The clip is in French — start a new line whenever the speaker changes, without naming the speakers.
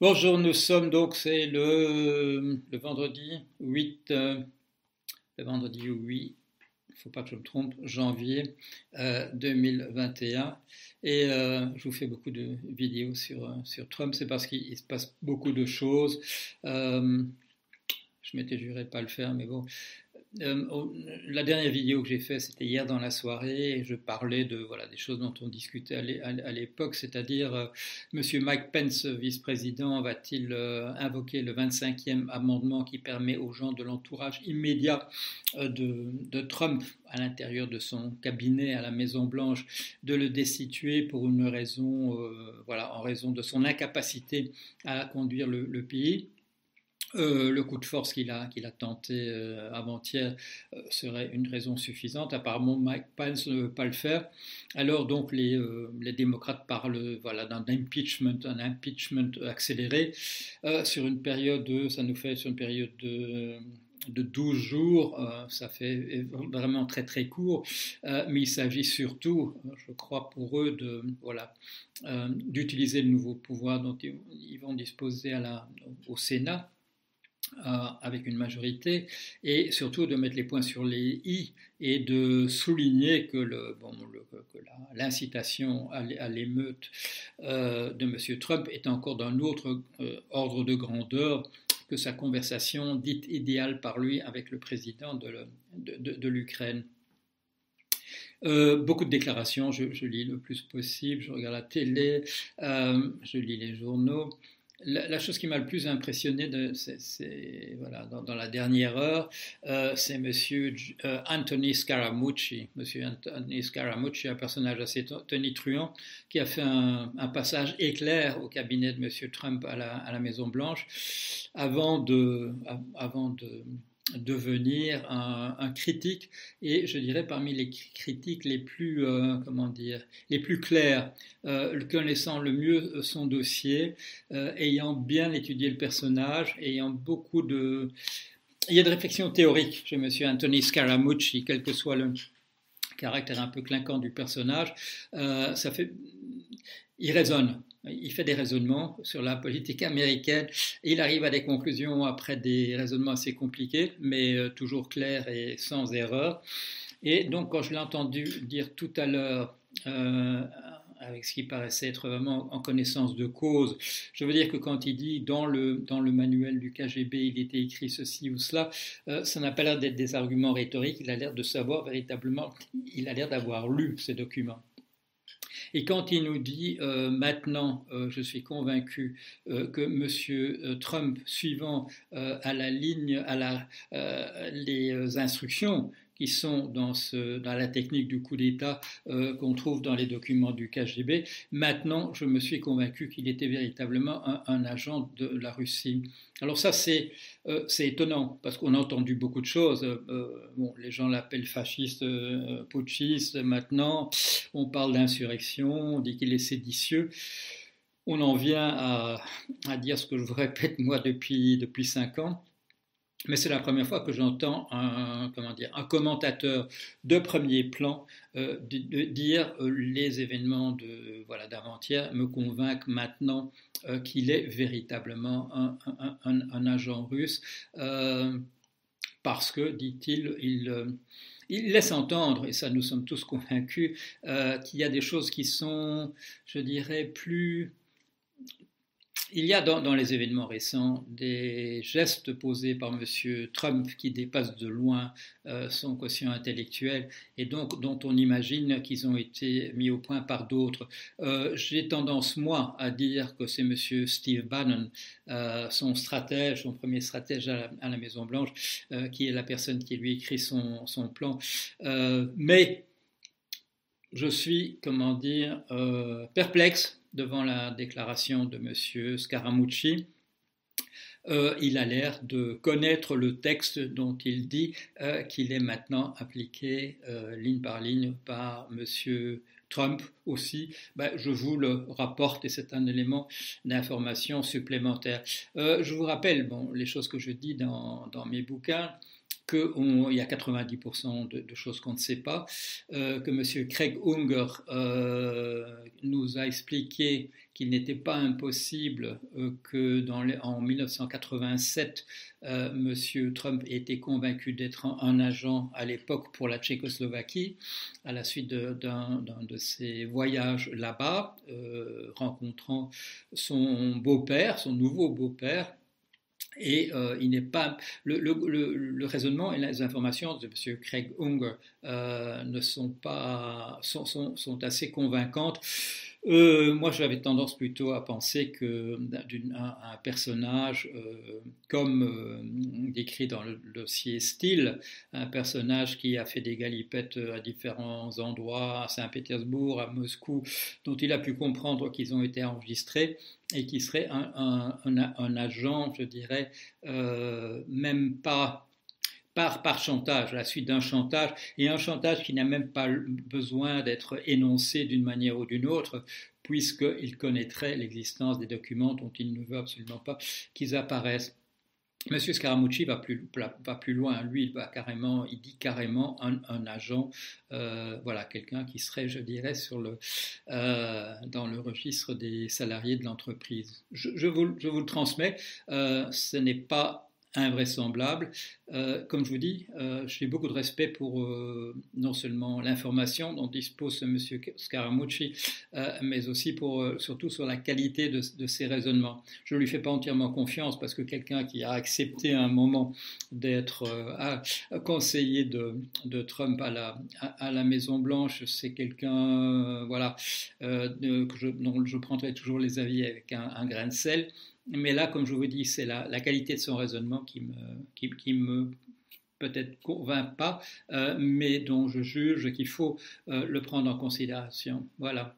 Bonjour, nous sommes donc, c'est le, vendredi 8, euh, le vendredi 8, il ne faut pas que je me trompe, janvier euh, 2021. Et euh, je vous fais beaucoup de vidéos sur, euh, Trump, c'est parce qu'il se passe beaucoup de choses. Euh, je m'étais juré de ne pas le faire, mais bon, euh, la dernière vidéo que j'ai faite, c'était hier dans la soirée, et je parlais de voilà des choses dont on discutait à l'époque, c'est-à-dire euh, Monsieur Mike Pence, vice-président, va-t-il euh, invoquer le 25e amendement qui permet aux gens de l'entourage immédiat euh, de, Trump à l'intérieur de son cabinet à la Maison Blanche de le destituer pour une raison, voilà, en raison de son incapacité à conduire le pays? Euh, le coup de force qu'il a, tenté euh, avant-hier euh, serait une raison suffisante. Apparemment, Mike Pence ne veut pas le faire. Alors donc les, démocrates parlent voilà, d'un impeachment, un impeachment accéléré sur une période, de, ça nous fait sur une période de de 12 jours, ça fait vraiment très très court, mais il s'agit surtout, je crois pour eux, de d'utiliser le nouveau pouvoir dont ils, vont disposer au Sénat avec une majorité, et surtout de mettre les points sur les i et de souligner que, l'incitation à l'émeute euh, de M. Trump est encore d'un autre euh, ordre de grandeur que sa conversation dite idéale par lui avec le président de, l'Ukraine. Euh, beaucoup de déclarations, je, lis le plus possible, je regarde la télé, je lis les journaux la, chose qui m'a le plus impressionné de, dans, la dernière heure, euh, c'est Monsieur euh, Anthony Scaramucci. Monsieur Anthony Scaramucci, un personnage assez tonitruant, qui a fait un, passage éclair au cabinet de Monsieur Trump à la, Maison Blanche, avant de devenir un, critique et je dirais parmi les critiques les plus euh, comment dire les plus clairs euh, connaissant le mieux son dossier euh, ayant bien étudié le personnage ayant beaucoup de il y a de réflexions théoriques chez monsieur Anthony Scaramucci quel que soit le caractère un peu clinquant du personnage euh, ça fait il raisonne il fait des raisonnements sur la politique américaine il arrive à des conclusions après des raisonnements assez compliqués, mais euh, toujours clairs et sans erreur. Et donc, quand je l'ai entendu dire tout à l'heure, euh, avec ce qui paraissait être vraiment en connaissance de cause, je veux dire que quand il dit dans le, dans le manuel du KGB, il était écrit ceci ou cela, euh, ça n'a pas l'air d'être des arguments rhétoriques, il a l'air de savoir véritablement, il a l'air d'avoir lu ces documents. Et quand il nous dit euh, maintenant, euh, je suis convaincu euh, que M. Trump, suivant à la ligne, à la, les instructions qui sont dans, la technique du coup d'État euh, qu'on trouve dans les documents du KGB. Maintenant, je me suis convaincu qu'il était véritablement un, agent de la Russie. Alors ça, c'est euh, étonnant, parce qu'on a entendu beaucoup de choses. Euh, bon, les gens l'appellent fasciste, putschiste. Maintenant, on parle d'insurrection, on dit qu'il est séditieux. On en vient à, à, dire ce que je vous répète moi depuis, depuis cinq ans mais c'est la première fois que j'entends un, un commentateur de premier plan euh, dire euh, les événements de voilà d'avant-hier me convainquent maintenant euh, qu'il est véritablement un, un, agent russe parce que, dit-il, il, il, laisse entendre, et ça nous sommes tous convaincus, qu'il y a des choses qui sont, je dirais, plus il y a dans, les événements récents des gestes posés par M. Trump qui dépassent de loin euh, son quotient intellectuel et donc dont on imagine qu'ils ont été mis au point par d'autres. Euh, J'ai tendance, moi, à dire que c'est M. Steve Bannon, euh, son stratège, son premier stratège à la, Maison-Blanche, qui est la personne qui lui écrit son, plan. Mais je suis, comment dire, perplexe devant la déclaration de M. Scaramucci. Euh, il a l'air de connaître le texte dont il dit euh, qu'il est maintenant appliqué euh, ligne par ligne par M. Trump aussi. Ben, je vous le rapporte et c'est un élément d'information supplémentaire. Je vous rappelle les choses que je dis dans, mes bouquins qu'il y a 90% de, choses qu'on ne sait pas, euh, que M. Craig Unger euh, nous a expliqué qu'il n'était pas impossible euh, que en 1987, M. Trump ait été convaincu d'être un, agent à l'époque pour la Tchécoslovaquie, à la suite d'un de, ses voyages là-bas, rencontrant son beau-père, son nouveau beau-père, et euh, il n'est pas le, le, le, raisonnement et les informations de M. Craig Unger euh, ne sont pas sont, sont, sont assez convaincantes euh, moi, j'avais tendance plutôt à penser que un, personnage, euh, comme euh, décrit dans le dossier Style, un personnage qui a fait des galipettes à différents endroits, à Saint-Pétersbourg, à Moscou, dont il a pu comprendre qu'ils ont été enregistrés, et qui serait un agent, je dirais, même pas par, chantage, la suite d'un chantage, et un chantage qui n'a même pas besoin d'être énoncé d'une manière ou d'une autre, puisqu'il connaîtrait l'existence des documents dont il ne veut absolument pas qu'ils apparaissent. Monsieur Scaramucci va plus, va plus loin. Lui, il va carrément, il dit carrément un, agent, euh, voilà, quelqu'un qui serait, je dirais, sur le, euh, dans le registre des salariés de l'entreprise. Je, vous, je, vous, le transmets. Euh, ce n'est pas invraisemblable. Euh, comme je vous dis, euh, j'ai beaucoup de respect pour euh, non seulement l'information dont dispose M. Scaramucci, mais aussi pour, surtout sur la qualité de, ses raisonnements. Je ne lui fais pas entièrement confiance parce que quelqu'un qui a accepté un moment d'être conseiller de, Trump à la, à, Maison Blanche, c'est quelqu'un voilà, dont je prendrai toujours les avis avec un grain de sel. Mais là, comme je vous dis, c'est la, qualité de son raisonnement qui me, me peut-être convainc pas, euh, mais dont je juge qu'il faut euh, le prendre en considération. Voilà.